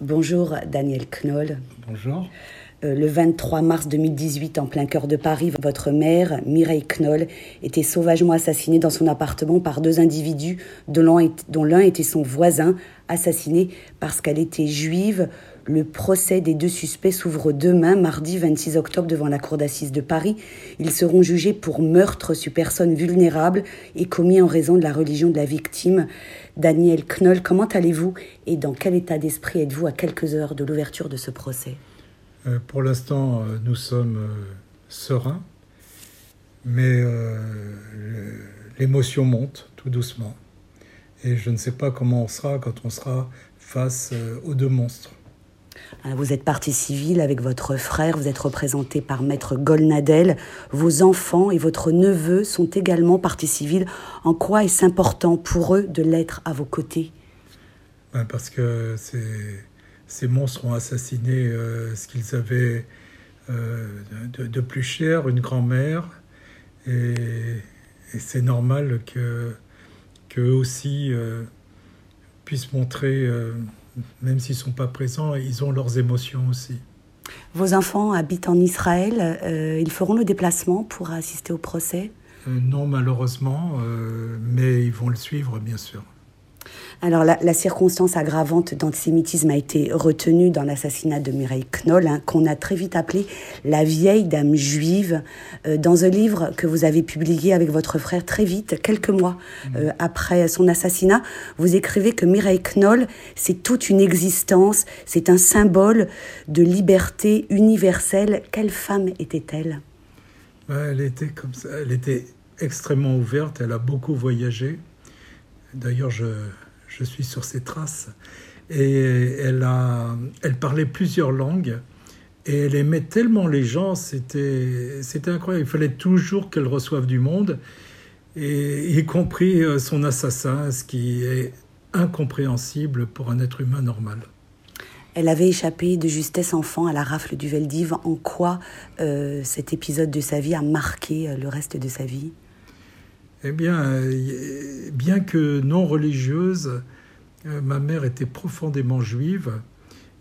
Bonjour Daniel Knoll. Bonjour. Euh, le 23 mars 2018, en plein cœur de Paris, votre mère, Mireille Knoll, était sauvagement assassinée dans son appartement par deux individus dont l'un était son voisin, assassiné parce qu'elle était juive. Le procès des deux suspects s'ouvre demain, mardi 26 octobre, devant la cour d'assises de Paris. Ils seront jugés pour meurtre sur personnes vulnérables et commis en raison de la religion de la victime. Daniel Knoll, comment allez-vous et dans quel état d'esprit êtes-vous à quelques heures de l'ouverture de ce procès? Euh, pour l'instant, euh, nous sommes euh, sereins, mais l'émotion monte tout doucement. Et je ne sais pas comment on sera quand on sera face aux deux monstres. Vous êtes partie civile avec votre frère, vous êtes représenté par Maître Golnadel. Vos enfants et votre neveu sont également partie civile. En quoi est-ce important pour eux de l'être à vos côtés? Ben Parce que ces monstres ont assassiné euh, ce qu'ils avaient euh, de, plus cher, une grand-mère, et, c'est normal que qu'eux aussi euh, puissent montrer, même s'ils ne sont pas présents, ils ont leurs émotions aussi. Vos enfants habitent en Israël, ils feront le déplacement pour assister au procès? Non, malheureusement, mais ils vont le suivre, bien sûr. Alors la, circonstance aggravante d'antisémitisme a été retenue dans l'assassinat de Mireille Knoll, hein, qu'on a très vite appelé la vieille dame juive, euh, dans un livre que vous avez publié avec votre frère très vite, quelques mois mmh. euh, après son assassinat. Vous écrivez que Mireille Knoll, c'est toute une existence, c'est un symbole de liberté universelle. Quelle femme était-elle? Elle était comme ça, elle était extrêmement ouverte, elle a beaucoup voyagé. D'ailleurs, je, je suis sur ses traces. Et elle, a, elle parlait plusieurs langues. Et elle aimait tellement les gens, c'était, incroyable. Il fallait toujours qu'elle reçoive du monde, et, y compris euh, son assassin, ce qui est incompréhensible pour un être humain normal. Elle avait échappé de justesse enfant à la rafle du Veldiv. En quoi euh, cet épisode de sa vie a marqué euh, le reste de sa vie? Eh bien, euh, bien que non religieuse, euh, ma mère était profondément juive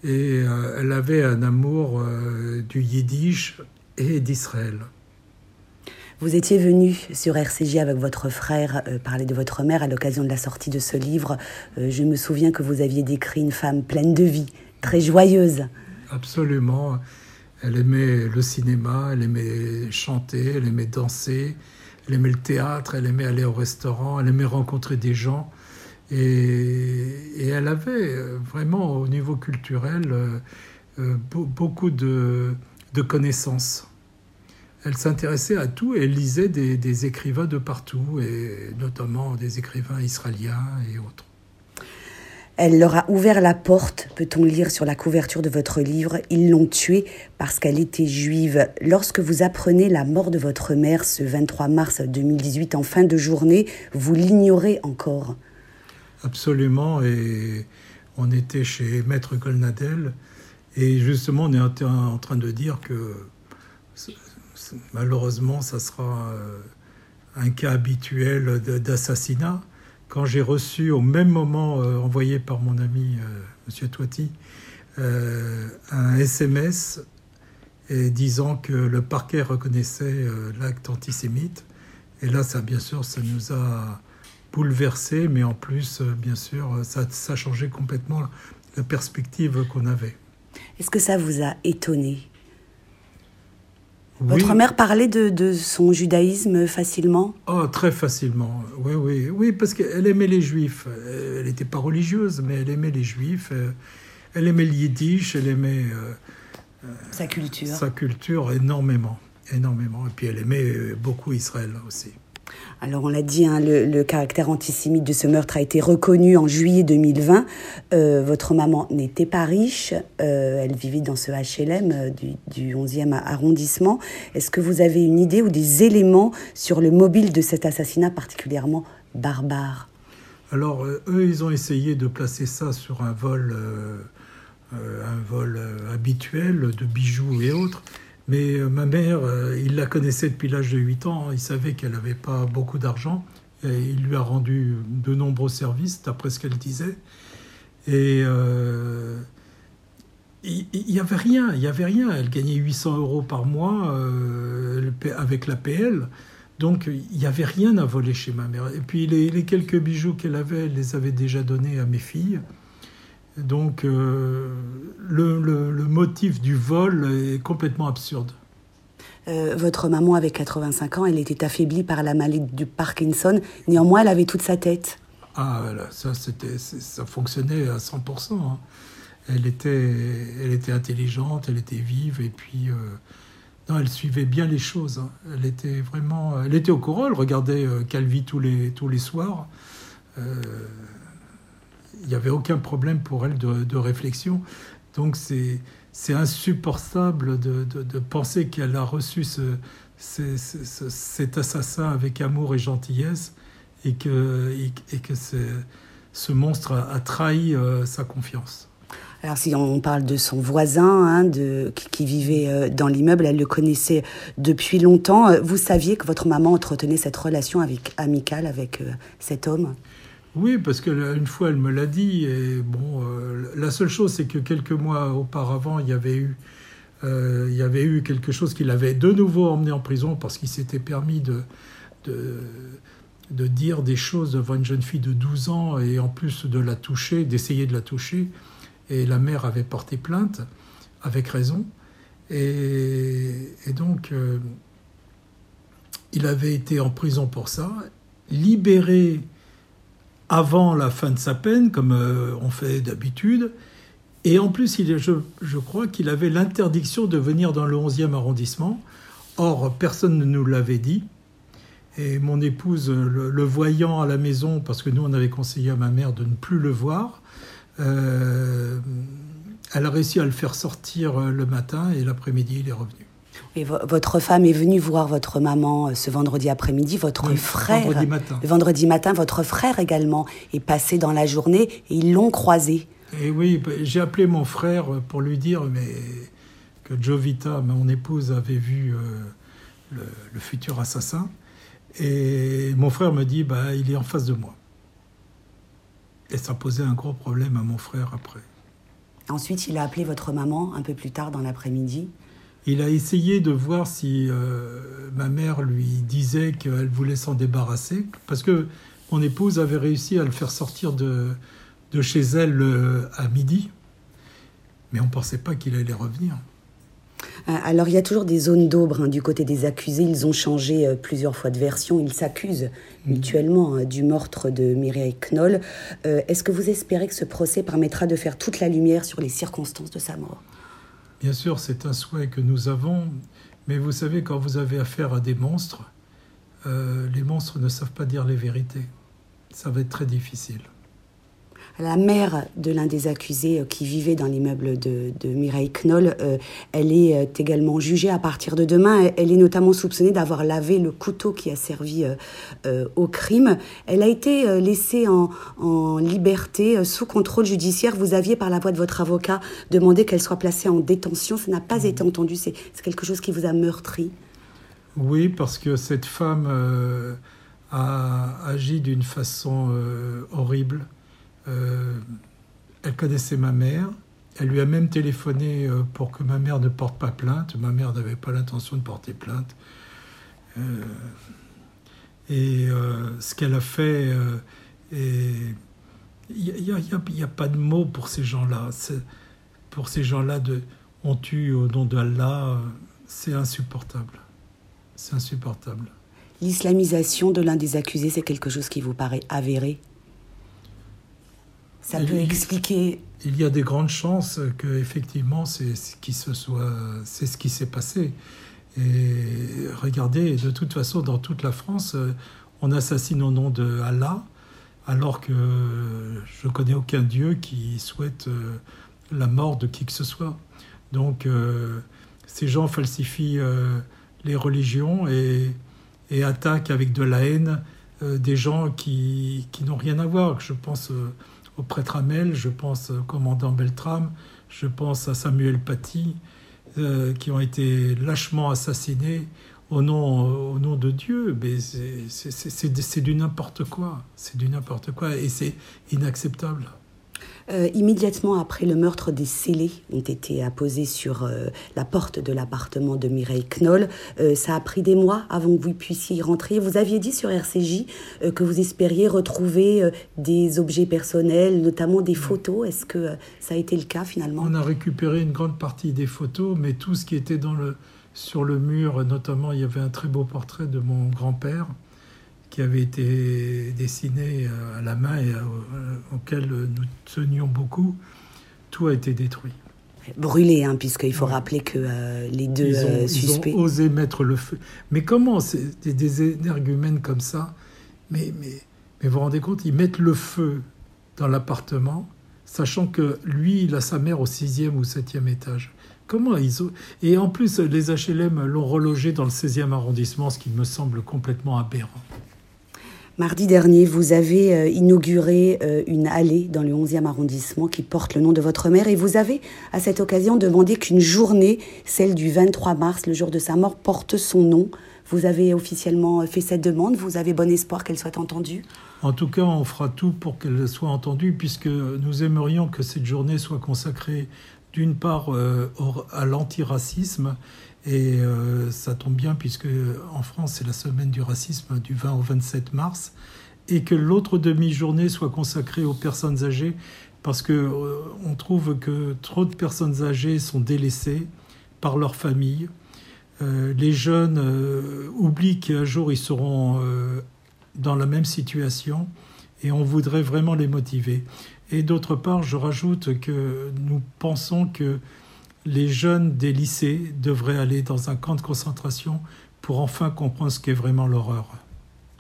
et euh, elle avait un amour du yiddish et d'Israël. Vous étiez venu sur RCJ avec votre frère parler de votre mère à l'occasion de la sortie de ce livre. je me souviens que vous aviez décrit une femme pleine de vie, très joyeuse. Absolument. Elle aimait le cinéma, elle aimait chanter, elle aimait danser, elle aimait le théâtre, elle aimait aller au restaurant, elle aimait rencontrer des gens. Et, elle avait euh, vraiment au niveau culturel euh, euh, beaucoup de, connaissances. Elle s'intéressait à tout et elle lisait des écrivains de partout, et notamment des écrivains israéliens et autres. Elle leur a ouvert la porte, peut-on lire sur la couverture de votre livre? Ils l'ont tuée parce qu'elle était juive. Lorsque vous apprenez la mort de votre mère ce 23 mars 2018 en fin de journée, vous l'ignorez encore. Absolument. Et on était chez Maître Golnadel. Et justement, on est en train de dire que malheureusement, ça sera euh, un cas habituel d'assassinat quand j'ai reçu au même moment, euh, envoyé par mon ami euh, Monsieur Toiti, euh, un SMS disant que le parquet reconnaissait l'acte antisémite. Et là, ça, bien sûr, ça nous a bouleversé, mais en plus, bien sûr, ça, ça a changé complètement la perspective qu'on avait. Est-ce que ça vous a étonné? Votre mère parlait de, son judaïsme facilement? Oh, très facilement. Oui, oui, oui, parce qu'elle aimait les juifs. Elle n'était pas religieuse, mais elle aimait les juifs. Elle aimait le yiddish, elle aimait euh, sa culture. Sa culture énormément, énormément. Et puis elle aimait beaucoup Israël aussi. Alors on l'a dit, hein, le, caractère antisémite de ce meurtre a été reconnu en juillet 2020. Euh, votre maman n'était pas riche, euh, elle vivait dans ce HLM euh, du, 11e arrondissement. Est-ce que vous avez une idée ou des éléments sur le mobile de cet assassinat particulièrement barbare? Alors eux, ils ont essayé de placer ça sur un vol, un vol habituel de bijoux et autres. Mais euh, ma mère, euh, il la connaissait depuis l'âge de 8 ans, il savait qu'elle n'avait pas beaucoup d'argent, et il lui a rendu de nombreux services, d'après ce qu'elle disait. Et, euh, il n'y avait rien, il y avait rien. Elle gagnait 800 euros par mois euh, avec l'APL. Donc il n'y avait rien à voler chez ma mère. Et puis les, quelques bijoux qu'elle avait, elle les avait déjà donnés à mes filles. Donc euh, le, motif du vol est complètement absurde. Euh, votre maman avait 85 ans, elle était affaiblie par la maladie du Parkinson. Néanmoins, elle avait toute sa tête. Ah, ça, c'était, ça fonctionnait à 100%. Hein. Elle, était, elle était intelligente, elle était vive, et puis... Euh, non, elle suivait bien les choses. Hein. Elle était vraiment... Elle était au courant, elle regardait Calvi tous les, tous les soirs. Euh, il n'y avait aucun problème pour elle de, réflexion. Donc c'est, c'est insupportable de, de, penser qu'elle a reçu ce, cet assassin avec amour et gentillesse et que, et, que ce monstre a, trahi euh, sa confiance. Alors si on parle de son voisin hein, de, qui, vivait euh, dans l'immeuble, elle le connaissait depuis longtemps. Euh, vous saviez que votre maman entretenait cette relation avec, amicale avec cet homme? Oui, parce qu'une fois elle me l'a dit. Et bon, la seule chose c'est que quelques mois auparavant, il y avait eu, il y avait eu quelque chose qu'il avait de nouveau emmené en prison parce qu'il s'était permis de, de dire des choses devant une jeune fille de 12 ans et en plus de la toucher, d'essayer de la toucher. Et la mère avait porté plainte, avec raison. Et, donc, euh, il avait été en prison pour ça, libéré avant la fin de sa peine, comme euh, on fait d'habitude. Et en plus, je, crois qu'il avait l'interdiction de venir dans le 11e arrondissement. Or, personne ne nous l'avait dit. Et mon épouse, le, voyant à la maison, parce que nous, on avait conseillé à ma mère de ne plus le voir, euh, elle a réussi à le faire sortir le matin et l'après-midi, il est revenu. Et votre femme est venue voir votre maman euh, ce vendredi après-midi, votre frère. Vendredi matin. Le vendredi matin, votre frère également est passé dans la journée et ils l'ont croisé. Et oui, bah, j'ai appelé mon frère pour lui dire mais, que Jovita, mon épouse, avait vu euh, le, futur assassin. Et mon frère me dit, bah, il est en face de moi. Et ça posait un gros problème à mon frère après. Ensuite, il a appelé votre maman un peu plus tard dans l'après-midi. Il a essayé de voir si euh, ma mère lui disait qu'elle voulait s'en débarrasser, parce que mon épouse avait réussi à le faire sortir de, de chez elle euh, à midi, mais on ne pensait pas qu'il allait revenir. Euh, alors il y a toujours des zones d'ombre hein, du côté des accusés. Ils ont changé euh, plusieurs fois de version. Ils s'accusent mhm. mutuellement hein, du meurtre de Mireille Knoll. Euh, est-ce que vous espérez que ce procès permettra de faire toute la lumière sur les circonstances de sa mort? Bien sûr, c'est un souhait que nous avons. Mais vous savez, quand vous avez affaire à des monstres, les monstres ne savent pas dire les vérités. Ça va être très difficile la mère de l'un des accusés euh, qui vivait dans l'immeuble de, Mireille Knoll, euh, elle est euh, également jugée à partir de demain. Elle est notamment soupçonnée d'avoir lavé le couteau qui a servi au crime. Elle a été laissée en, liberté sous contrôle judiciaire. Vous aviez, par la voix de votre avocat, demandé qu'elle soit placée en détention. Ça n'a pas été entendu. C'est quelque chose qui vous a meurtri. Oui, parce que cette femme a agi d'une façon horrible euh, elle connaissait ma mère. Elle lui a même téléphoné euh, pour que ma mère ne porte pas plainte. Ma mère n'avait pas l'intention de porter plainte. Euh, et ce qu'elle a fait, il n'y a, pas de mots pour ces gens-là. Pour ces gens-là, on tue au nom d'Allah, c'est insupportable. C'est insupportable. L'islamisation de l'un des accusés, c'est quelque chose qui vous paraît avéré? Ça peut expliquer. Il y a des grandes chances que effectivement c'est ce qui se soit, c'est ce qui s'est passé. Et regardez, de toute façon, dans toute la France, on assassine au nom de Allah, alors que je connais aucun Dieu qui souhaite euh, la mort de qui que ce soit. Donc, euh, ces gens falsifient euh, les religions et, et, attaquent avec de la haine des gens qui, qui n'ont rien à voir. Je pense au prêtre Amel, je pense au commandant Beltrame, je pense à Samuel Paty, euh, qui ont été lâchement assassinés au nom, au nom de Dieu. Mais c'est du n'importe quoi. C'est du n'importe quoi et c'est inacceptable. Euh, immédiatement après le meurtre, des scellés ont été apposés sur euh, la porte de l'appartement de Mireille Knoll. Euh, ça a pris des mois avant que vous puissiez y rentrer. Vous aviez dit sur RCJ que vous espériez retrouver des objets personnels, notamment des photos. Est-ce que ça a été le cas finalement? On a récupéré une grande partie des photos, mais tout ce qui était dans le, sur le mur, notamment, il y avait un très beau portrait de mon grand-père qui avait été dessiné à la main et auquel nous tenions beaucoup, tout a été détruit. Brûlé, hein, puisqu'il faut rappeler que euh, les deux euh, suspects. Ils ont osé mettre le feu. Mais comment des, des énergumènes comme ça mais, mais, mais vous vous rendez compte, ils mettent le feu dans l'appartement, sachant que lui, il a sa mère au sixième ou septième étage. Comment ils ont... Et en plus, les HLM l'ont relogé dans le 16e arrondissement, ce qui me semble complètement aberrant. Mardi dernier, vous avez euh, inauguré euh, une allée dans le 11e arrondissement qui porte le nom de votre mère et vous avez à cette occasion demandé qu'une journée, celle du 23 mars, le jour de sa mort, porte son nom. Vous avez officiellement fait cette demande, vous avez bon espoir qu'elle soit entendue En tout cas, on fera tout pour qu'elle soit entendue puisque nous aimerions que cette journée soit consacrée d'une part euh, à l'antiracisme et euh, ça tombe bien puisque en France, c'est la semaine du racisme du 20 au 27 mars. Et que l'autre demi-journée soit consacrée aux personnes âgées parce qu'on euh, on trouve que trop de personnes âgées sont délaissées par leur famille. Euh, les jeunes oublient qu'un jour ils seront dans la même situation et on voudrait vraiment les motiver. Et d'autre part, je rajoute que nous pensons que les jeunes des lycées devraient aller dans un camp de concentration pour enfin comprendre ce qu'est vraiment l'horreur.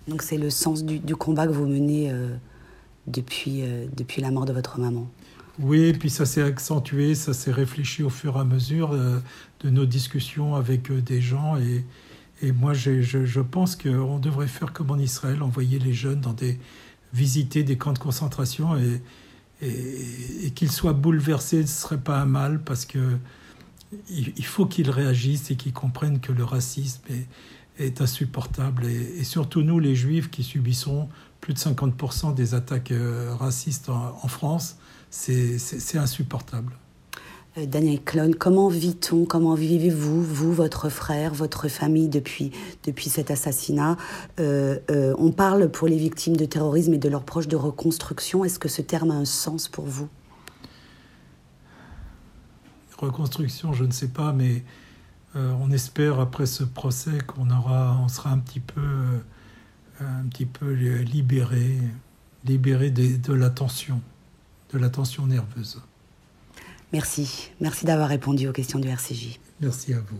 Donc c'est le sens du, combat que vous menez euh, depuis, euh, depuis la mort de votre maman. Oui, et puis ça s'est accentué, ça s'est réfléchi au fur et à mesure euh, de nos discussions avec des gens. Et, et moi, je, je, pense qu'on devrait faire comme en Israël, envoyer les jeunes dans des visiter des camps de concentration et, et, qu'ils soient bouleversés, ce serait pas un mal parce que il faut qu'ils réagissent et qu'ils comprennent que le racisme est, insupportable. Et, surtout nous, les juifs, qui subissons plus de 50% des attaques euh, racistes en, France, c'est insupportable. Euh, Daniel Clone, comment vit-on, comment vivez-vous, vous, votre frère, votre famille depuis, depuis cet assassinat euh, On parle pour les victimes de terrorisme et de leurs proches de reconstruction. Est-ce que ce terme a un sens pour vous? Reconstruction, je ne sais pas, mais euh, on espère après ce procès qu'on aura, on sera un petit peu, euh, un libéré, libéré de, de la tension, de la tension nerveuse. Merci, merci d'avoir répondu aux questions du RCJ. Merci à vous.